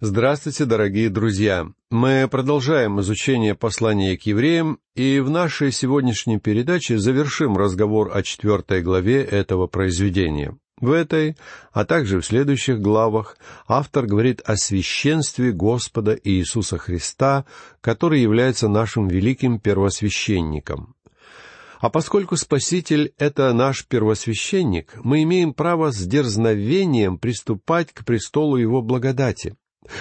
Здравствуйте, дорогие друзья! Мы продолжаем изучение послания к евреям, и в нашей сегодняшней передаче завершим разговор о четвертой главе этого произведения. В этой, а также в следующих главах, автор говорит о священстве Господа Иисуса Христа, который является нашим великим первосвященником. А поскольку Спаситель — это наш первосвященник, мы имеем право с дерзновением приступать к престолу Его благодати.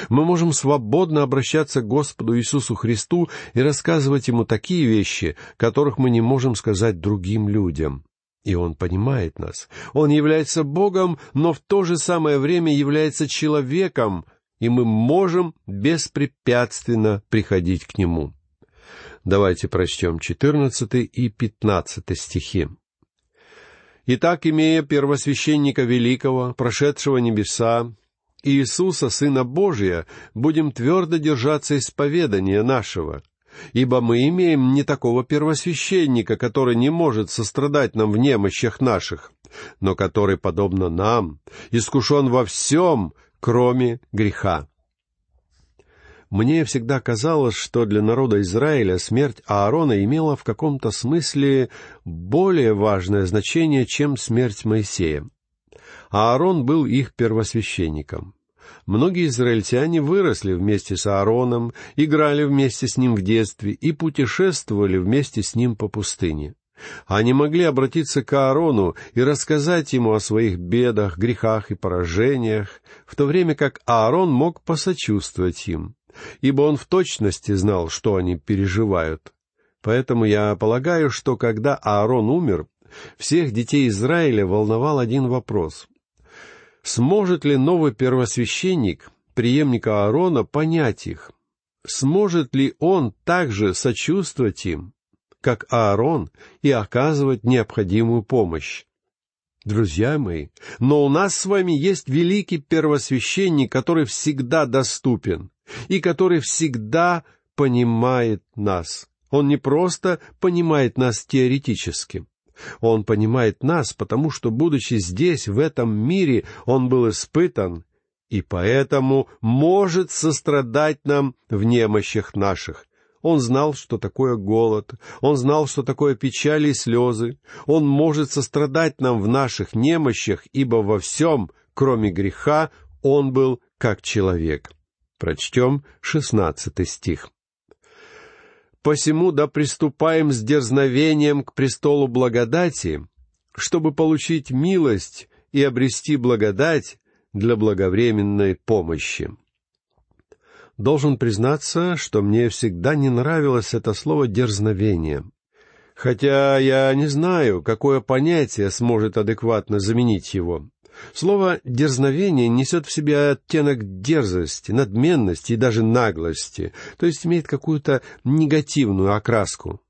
Мы можем свободно обращаться к Господу Иисусу Христу и рассказывать Ему такие вещи, которых мы не можем сказать другим людям. И Он понимает нас. Он является Богом, но в то же самое время является человеком, и мы можем беспрепятственно приходить к Нему. Давайте прочтем четырнадцатый и пятнадцатый стихи. «Итак, имея первосвященника великого, прошедшего небеса, Иисуса, Сына Божия, будем твердо держаться исповедания нашего, ибо мы имеем не такого первосвященника, который не может сострадать нам в немощах наших, но который, подобно нам, искушен во всем, кроме греха. Мне всегда казалось, что для народа Израиля смерть Аарона имела в каком-то смысле более важное значение, чем смерть Моисея. Аарон был их первосвященником. Многие израильтяне выросли вместе с Аароном, играли вместе с ним в детстве и путешествовали вместе с ним по пустыне. Они могли обратиться к Аарону и рассказать ему о своих бедах, грехах и поражениях, в то время как Аарон мог посочувствовать им, ибо он в точности знал, что они переживают. Поэтому я полагаю, что когда Аарон умер, всех детей Израиля волновал один вопрос. Сможет ли новый первосвященник, преемника Аарона, понять их? Сможет ли он также сочувствовать им, как Аарон, и оказывать необходимую помощь? Друзья мои, но у нас с вами есть великий первосвященник, который всегда доступен и который всегда понимает нас. Он не просто понимает нас теоретически, он понимает нас, потому что, будучи здесь, в этом мире, Он был испытан, и поэтому может сострадать нам в немощах наших. Он знал, что такое голод, он знал, что такое печали и слезы. Он может сострадать нам в наших немощах, ибо во всем, кроме греха, он был как человек. Прочтем шестнадцатый стих. Посему да приступаем с дерзновением к престолу благодати, чтобы получить милость и обрести благодать для благовременной помощи. Должен признаться, что мне всегда не нравилось это слово «дерзновение». Хотя я не знаю, какое понятие сможет адекватно заменить его. Слово «дерзновение» несет в себе оттенок дерзости, надменности и даже наглости, то есть имеет какую-то негативную окраску.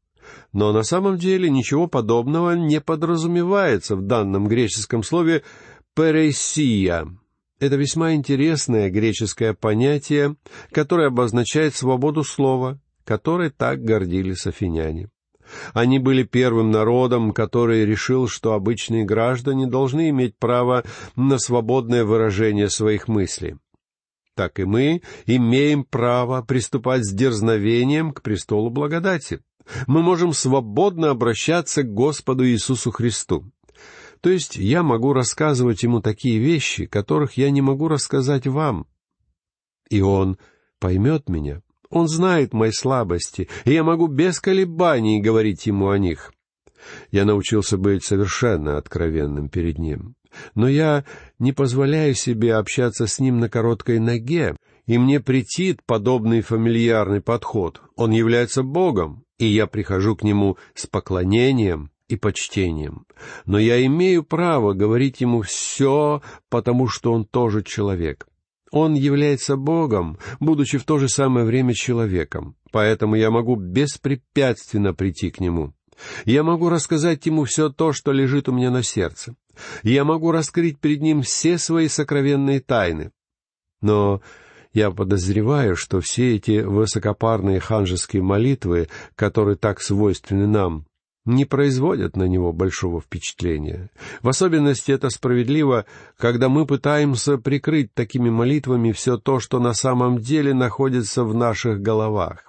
Но на самом деле ничего подобного не подразумевается в данном греческом слове «пересия». Это весьма интересное греческое понятие, которое обозначает свободу слова, которой так гордились афиняне. Они были первым народом, который решил, что обычные граждане должны иметь право на свободное выражение своих мыслей. Так и мы имеем право приступать с дерзновением к престолу благодати. Мы можем свободно обращаться к Господу Иисусу Христу. То есть я могу рассказывать ему такие вещи, которых я не могу рассказать вам. И он поймет меня, он знает мои слабости, и я могу без колебаний говорить ему о них. Я научился быть совершенно откровенным перед ним. Но я не позволяю себе общаться с ним на короткой ноге, и мне претит подобный фамильярный подход. Он является Богом, и я прихожу к нему с поклонением и почтением. Но я имею право говорить ему все, потому что он тоже человек. Он является Богом, будучи в то же самое время человеком, поэтому я могу беспрепятственно прийти к Нему. Я могу рассказать Ему все то, что лежит у меня на сердце. Я могу раскрыть перед Ним все свои сокровенные тайны. Но я подозреваю, что все эти высокопарные ханжеские молитвы, которые так свойственны нам, не производят на него большого впечатления. В особенности это справедливо, когда мы пытаемся прикрыть такими молитвами все то, что на самом деле находится в наших головах.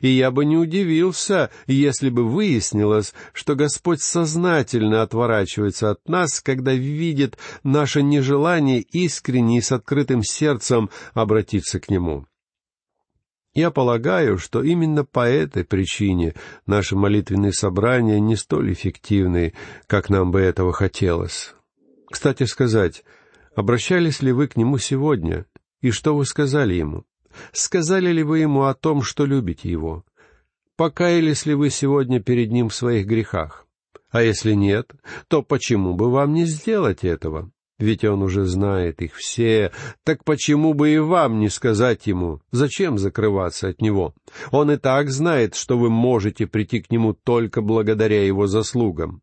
И я бы не удивился, если бы выяснилось, что Господь сознательно отворачивается от нас, когда видит наше нежелание искренне и с открытым сердцем обратиться к Нему. Я полагаю, что именно по этой причине наши молитвенные собрания не столь эффективны, как нам бы этого хотелось. Кстати сказать, обращались ли вы к нему сегодня, и что вы сказали ему? Сказали ли вы ему о том, что любите его? Покаялись ли вы сегодня перед ним в своих грехах? А если нет, то почему бы вам не сделать этого? Ведь он уже знает их все, так почему бы и вам не сказать ему, зачем закрываться от него? Он и так знает, что вы можете прийти к нему только благодаря его заслугам.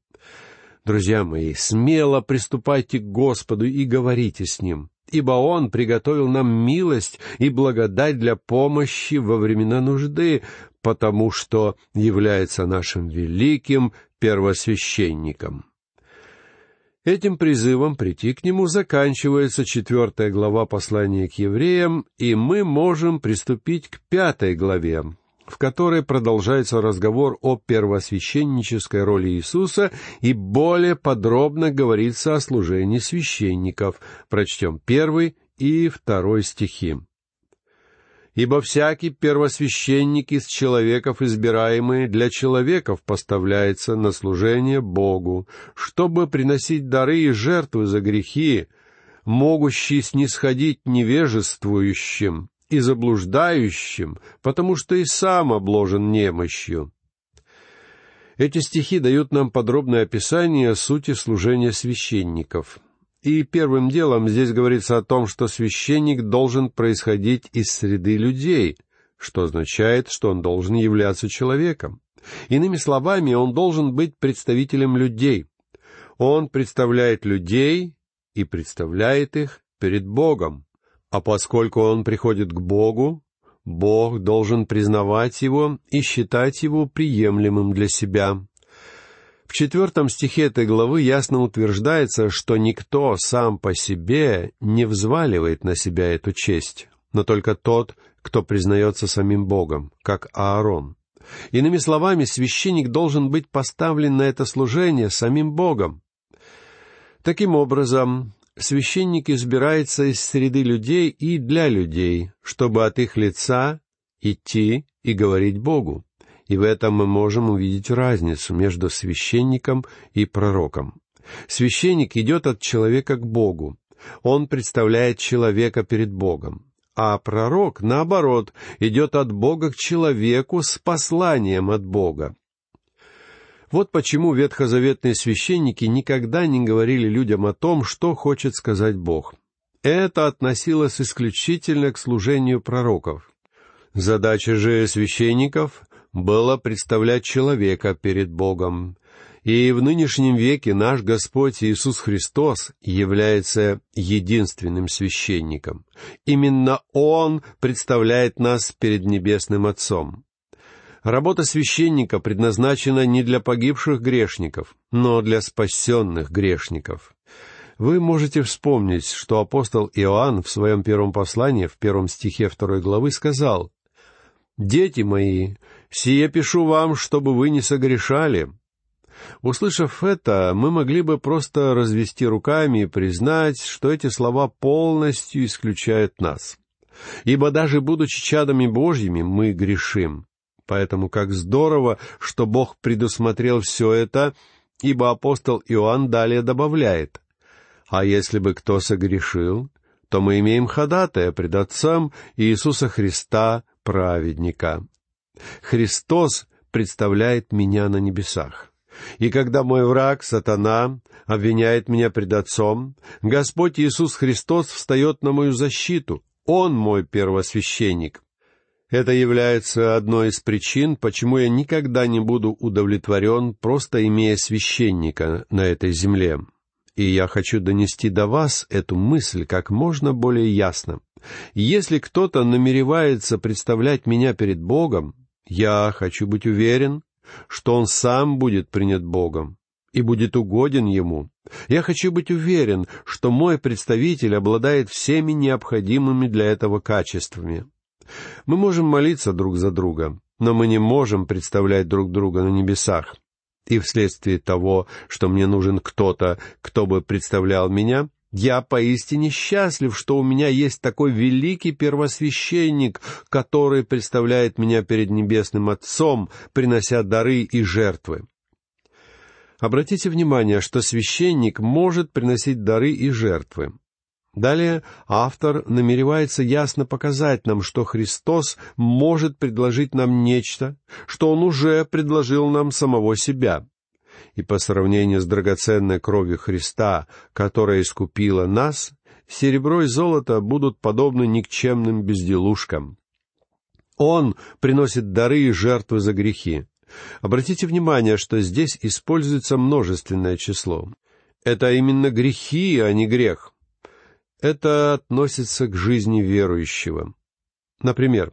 Друзья мои, смело приступайте к Господу и говорите с Ним, ибо Он приготовил нам милость и благодать для помощи во времена нужды, потому что является нашим великим первосвященником. Этим призывом прийти к нему заканчивается четвертая глава послания к евреям, и мы можем приступить к пятой главе, в которой продолжается разговор о первосвященнической роли Иисуса и более подробно говорится о служении священников. Прочтем первый и второй стихи. Ибо всякий первосвященник из человеков, избираемый для человеков, поставляется на служение Богу, чтобы приносить дары и жертвы за грехи, могущий снисходить невежествующим и заблуждающим, потому что и сам обложен немощью. Эти стихи дают нам подробное описание сути служения священников — и первым делом здесь говорится о том, что священник должен происходить из среды людей, что означает, что он должен являться человеком. Иными словами, он должен быть представителем людей. Он представляет людей и представляет их перед Богом. А поскольку он приходит к Богу, Бог должен признавать его и считать его приемлемым для себя. Четвертом стихе этой главы ясно утверждается, что никто сам по себе не взваливает на себя эту честь, но только тот, кто признается самим Богом, как Аарон. Иными словами, священник должен быть поставлен на это служение самим Богом. Таким образом, священник избирается из среды людей и для людей, чтобы от их лица идти и говорить Богу и в этом мы можем увидеть разницу между священником и пророком. Священник идет от человека к Богу. Он представляет человека перед Богом. А пророк, наоборот, идет от Бога к человеку с посланием от Бога. Вот почему ветхозаветные священники никогда не говорили людям о том, что хочет сказать Бог. Это относилось исключительно к служению пророков. Задача же священников было представлять человека перед Богом. И в нынешнем веке наш Господь Иисус Христос является единственным священником. Именно Он представляет нас перед Небесным Отцом. Работа священника предназначена не для погибших грешников, но для спасенных грешников. Вы можете вспомнить, что апостол Иоанн в своем первом послании, в первом стихе второй главы, сказал, «Дети мои, «Сие пишу вам, чтобы вы не согрешали». Услышав это, мы могли бы просто развести руками и признать, что эти слова полностью исключают нас. Ибо даже будучи чадами Божьими, мы грешим. Поэтому как здорово, что Бог предусмотрел все это, ибо апостол Иоанн далее добавляет, «А если бы кто согрешил, то мы имеем ходатая пред Отцом Иисуса Христа, праведника». Христос представляет меня на небесах. И когда мой враг, сатана, обвиняет меня пред Отцом, Господь Иисус Христос встает на мою защиту. Он мой первосвященник. Это является одной из причин, почему я никогда не буду удовлетворен, просто имея священника на этой земле. И я хочу донести до вас эту мысль как можно более ясно. Если кто-то намеревается представлять меня перед Богом, я хочу быть уверен, что он сам будет принят Богом и будет угоден ему. Я хочу быть уверен, что мой представитель обладает всеми необходимыми для этого качествами. Мы можем молиться друг за друга, но мы не можем представлять друг друга на небесах. И вследствие того, что мне нужен кто-то, кто бы представлял меня, я поистине счастлив, что у меня есть такой великий первосвященник, который представляет меня перед Небесным Отцом, принося дары и жертвы. Обратите внимание, что священник может приносить дары и жертвы. Далее автор намеревается ясно показать нам, что Христос может предложить нам нечто, что Он уже предложил нам самого себя. И по сравнению с драгоценной кровью Христа, которая искупила нас, серебро и золото будут подобны никчемным безделушкам. Он приносит дары и жертвы за грехи. Обратите внимание, что здесь используется множественное число. Это именно грехи, а не грех. Это относится к жизни верующего. Например,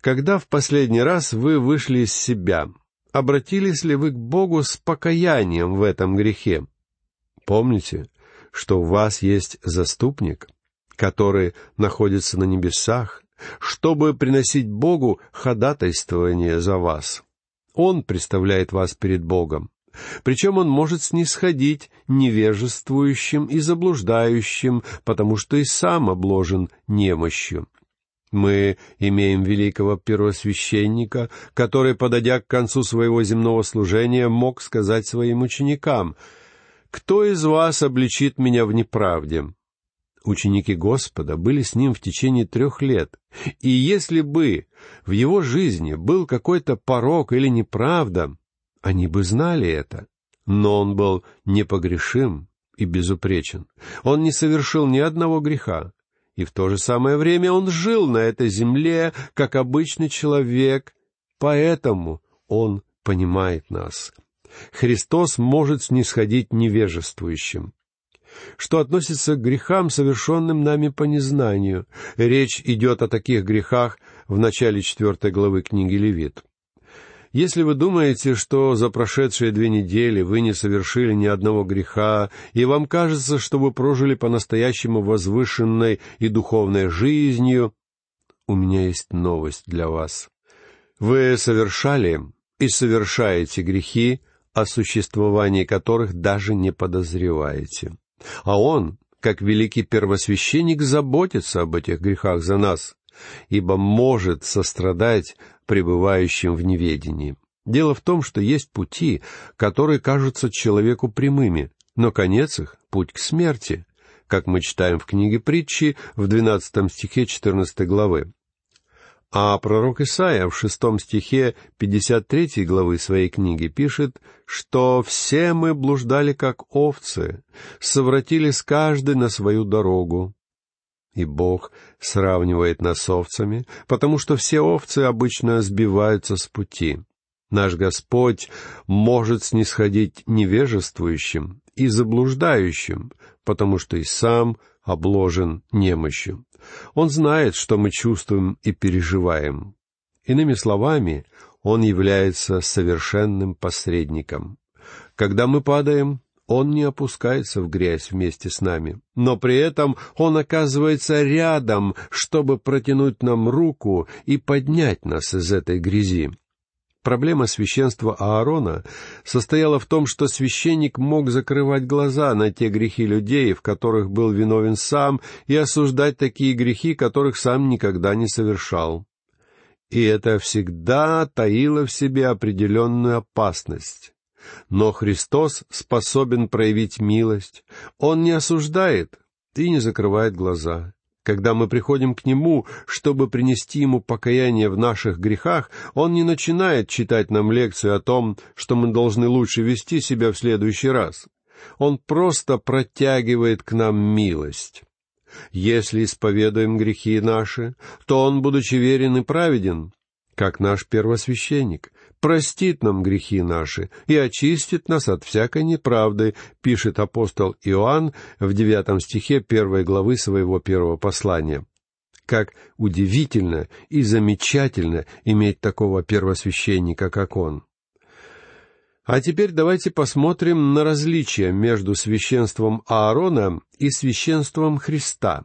когда в последний раз вы вышли из себя, обратились ли вы к Богу с покаянием в этом грехе? Помните, что у вас есть заступник, который находится на небесах, чтобы приносить Богу ходатайствование за вас. Он представляет вас перед Богом. Причем он может снисходить невежествующим и заблуждающим, потому что и сам обложен немощью. Мы имеем великого первосвященника, который, подойдя к концу своего земного служения, мог сказать своим ученикам, «Кто из вас обличит меня в неправде?» Ученики Господа были с ним в течение трех лет, и если бы в его жизни был какой-то порог или неправда, они бы знали это. Но он был непогрешим и безупречен. Он не совершил ни одного греха. И в то же самое время он жил на этой земле, как обычный человек, поэтому он понимает нас. Христос может снисходить невежествующим. Что относится к грехам, совершенным нами по незнанию, речь идет о таких грехах в начале четвертой главы книги Левит. Если вы думаете, что за прошедшие две недели вы не совершили ни одного греха, и вам кажется, что вы прожили по-настоящему возвышенной и духовной жизнью, у меня есть новость для вас. Вы совершали и совершаете грехи, о существовании которых даже не подозреваете. А Он, как великий первосвященник, заботится об этих грехах за нас, ибо может сострадать пребывающим в неведении. Дело в том, что есть пути, которые кажутся человеку прямыми, но конец их — путь к смерти, как мы читаем в книге притчи в двенадцатом стихе четырнадцатой главы. А пророк Исаия в шестом стихе 53 главы своей книги пишет, что «все мы блуждали, как овцы, совратились каждый на свою дорогу». И Бог сравнивает нас с овцами, потому что все овцы обычно сбиваются с пути. Наш Господь может снисходить невежествующим и заблуждающим, потому что и сам обложен немощью. Он знает, что мы чувствуем и переживаем. Иными словами, Он является совершенным посредником. Когда мы падаем, Он не опускается в грязь вместе с нами, но при этом Он оказывается рядом, чтобы протянуть нам руку и поднять нас из этой грязи. Проблема священства Аарона состояла в том, что священник мог закрывать глаза на те грехи людей, в которых был виновен сам, и осуждать такие грехи, которых сам никогда не совершал. И это всегда таило в себе определенную опасность. Но Христос способен проявить милость. Он не осуждает и не закрывает глаза. Когда мы приходим к Нему, чтобы принести Ему покаяние в наших грехах, Он не начинает читать нам лекцию о том, что мы должны лучше вести себя в следующий раз. Он просто протягивает к нам милость. Если исповедуем грехи наши, то Он, будучи верен и праведен, как наш первосвященник, простит нам грехи наши и очистит нас от всякой неправды, пишет апостол Иоанн в девятом стихе первой главы своего первого послания. Как удивительно и замечательно иметь такого первосвященника, как он. А теперь давайте посмотрим на различия между священством Аарона и священством Христа.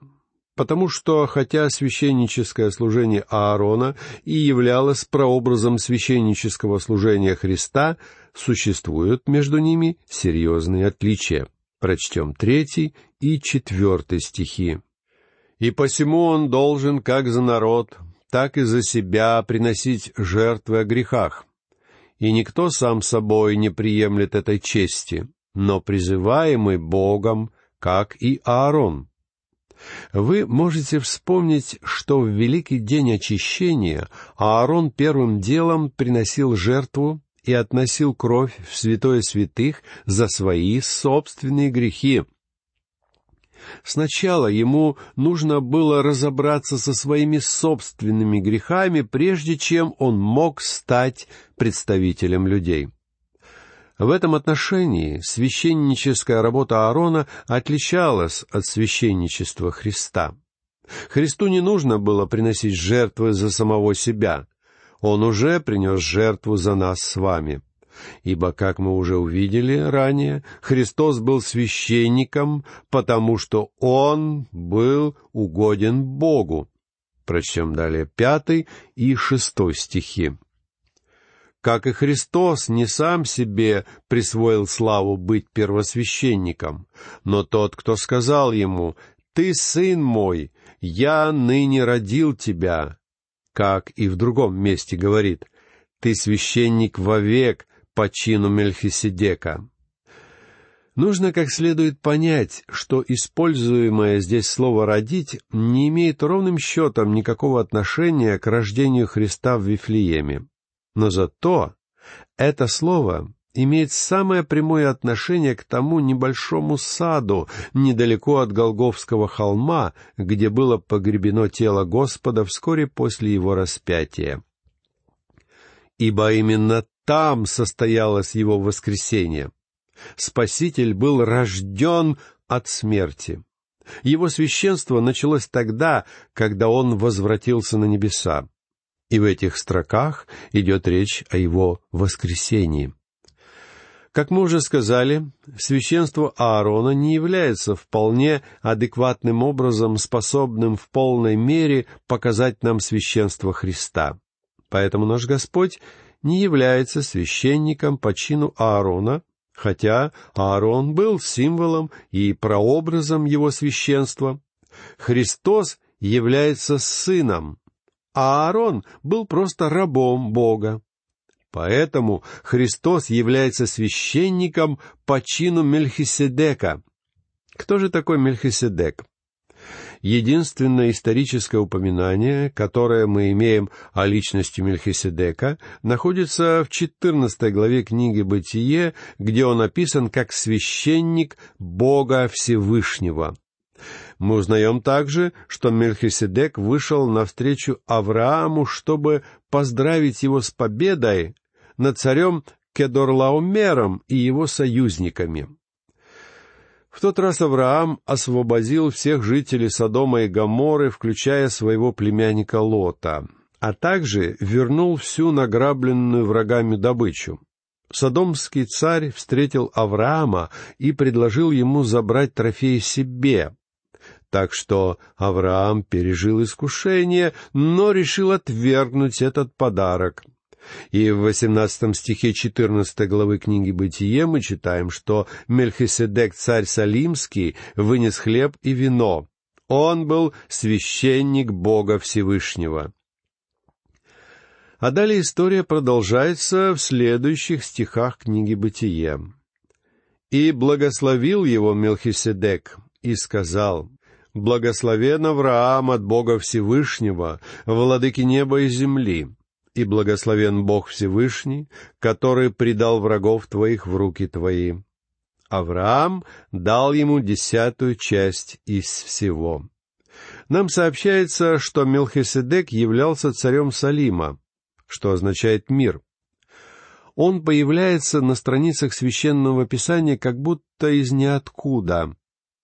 Потому что, хотя священническое служение Аарона и являлось прообразом священнического служения Христа, существуют между ними серьезные отличия. Прочтем третий и четвертый стихи. «И посему он должен как за народ, так и за себя приносить жертвы о грехах, и никто сам собой не приемлет этой чести, но призываемый Богом, как и Аарон. Вы можете вспомнить, что в Великий день очищения Аарон первым делом приносил жертву и относил кровь в святое святых за свои собственные грехи, Сначала ему нужно было разобраться со своими собственными грехами, прежде чем он мог стать представителем людей. В этом отношении священническая работа Аарона отличалась от священничества Христа. Христу не нужно было приносить жертвы за самого себя. Он уже принес жертву за нас с вами ибо, как мы уже увидели ранее, Христос был священником, потому что Он был угоден Богу. Прочтем далее пятый и шестой стихи. Как и Христос не сам себе присвоил славу быть первосвященником, но тот, кто сказал ему, «Ты сын мой, я ныне родил тебя», как и в другом месте говорит, «Ты священник вовек, по чину Мельхиседека. Нужно как следует понять, что используемое здесь слово «родить» не имеет ровным счетом никакого отношения к рождению Христа в Вифлееме. Но зато это слово имеет самое прямое отношение к тому небольшому саду недалеко от Голговского холма, где было погребено тело Господа вскоре после его распятия. Ибо именно там состоялось его воскресение. Спаситель был рожден от смерти. Его священство началось тогда, когда он возвратился на небеса. И в этих строках идет речь о его воскресении. Как мы уже сказали, священство Аарона не является вполне адекватным образом способным в полной мере показать нам священство Христа. Поэтому наш Господь не является священником по чину Аарона, хотя Аарон был символом и прообразом его священства. Христос является сыном, а Аарон был просто рабом Бога. Поэтому Христос является священником по чину Мельхиседека. Кто же такой Мельхиседек? Единственное историческое упоминание, которое мы имеем о личности Мельхиседека, находится в 14 главе книги «Бытие», где он описан как священник Бога Всевышнего. Мы узнаем также, что Мельхиседек вышел навстречу Аврааму, чтобы поздравить его с победой над царем Кедорлаумером и его союзниками. В тот раз Авраам освободил всех жителей Содома и Гоморры, включая своего племянника Лота, а также вернул всю награбленную врагами добычу. Содомский царь встретил Авраама и предложил ему забрать трофей себе. Так что Авраам пережил искушение, но решил отвергнуть этот подарок — и в восемнадцатом стихе четырнадцатой главы книги «Бытие» мы читаем, что Мельхиседек, царь Салимский, вынес хлеб и вино. Он был священник Бога Всевышнего. А далее история продолжается в следующих стихах книги «Бытие». «И благословил его Мелхиседек, и сказал, «Благословен Авраам от Бога Всевышнего, владыки неба и земли, и благословен Бог Всевышний, который предал врагов твоих в руки твои. Авраам дал ему десятую часть из всего. Нам сообщается, что Мелхиседек являлся царем Салима, что означает «мир». Он появляется на страницах священного писания как будто из ниоткуда.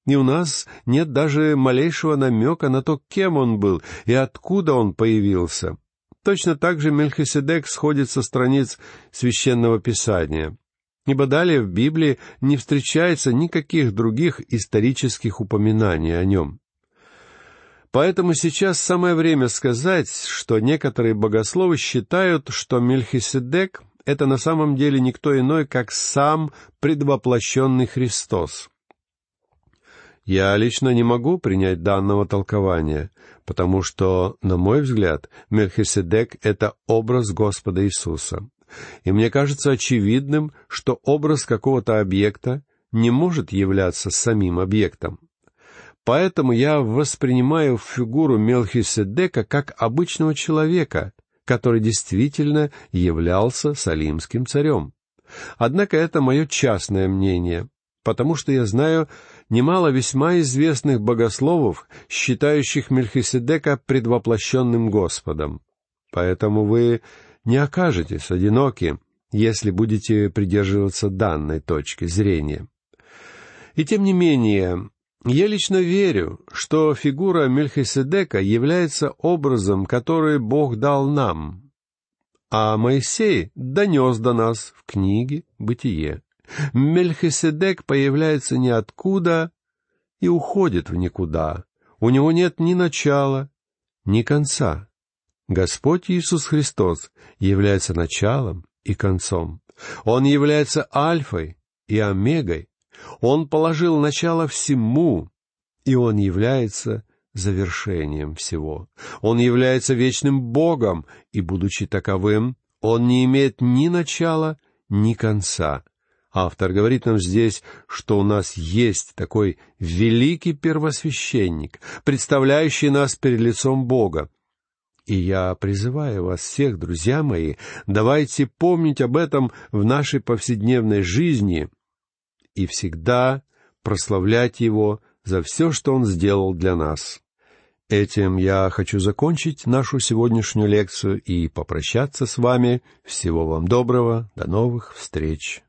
И у нас нет даже малейшего намека на то, кем он был и откуда он появился. Точно так же Мельхиседек сходит со страниц священного писания. ибо далее в Библии не встречается никаких других исторических упоминаний о нем. Поэтому сейчас самое время сказать, что некоторые богословы считают, что Мельхиседек — это на самом деле никто иной, как сам предвоплощенный Христос. Я лично не могу принять данного толкования, потому что, на мой взгляд, Мельхиседек — это образ Господа Иисуса. И мне кажется очевидным, что образ какого-то объекта не может являться самим объектом. Поэтому я воспринимаю фигуру Мелхиседека как обычного человека, который действительно являлся салимским царем. Однако это мое частное мнение, потому что я знаю немало весьма известных богословов, считающих Мельхиседека предвоплощенным Господом. Поэтому вы не окажетесь одиноки, если будете придерживаться данной точки зрения. И тем не менее, я лично верю, что фигура Мельхиседека является образом, который Бог дал нам, а Моисей донес до нас в книге «Бытие». Мельхиседек появляется ниоткуда и уходит в никуда. У него нет ни начала, ни конца. Господь Иисус Христос является началом и концом. Он является альфой и омегой. Он положил начало всему, и Он является завершением всего. Он является вечным Богом, и, будучи таковым, Он не имеет ни начала, ни конца. Автор говорит нам здесь, что у нас есть такой великий первосвященник, представляющий нас перед лицом Бога. И я призываю вас всех, друзья мои, давайте помнить об этом в нашей повседневной жизни и всегда прославлять Его за все, что Он сделал для нас. Этим я хочу закончить нашу сегодняшнюю лекцию и попрощаться с вами. Всего вам доброго, до новых встреч.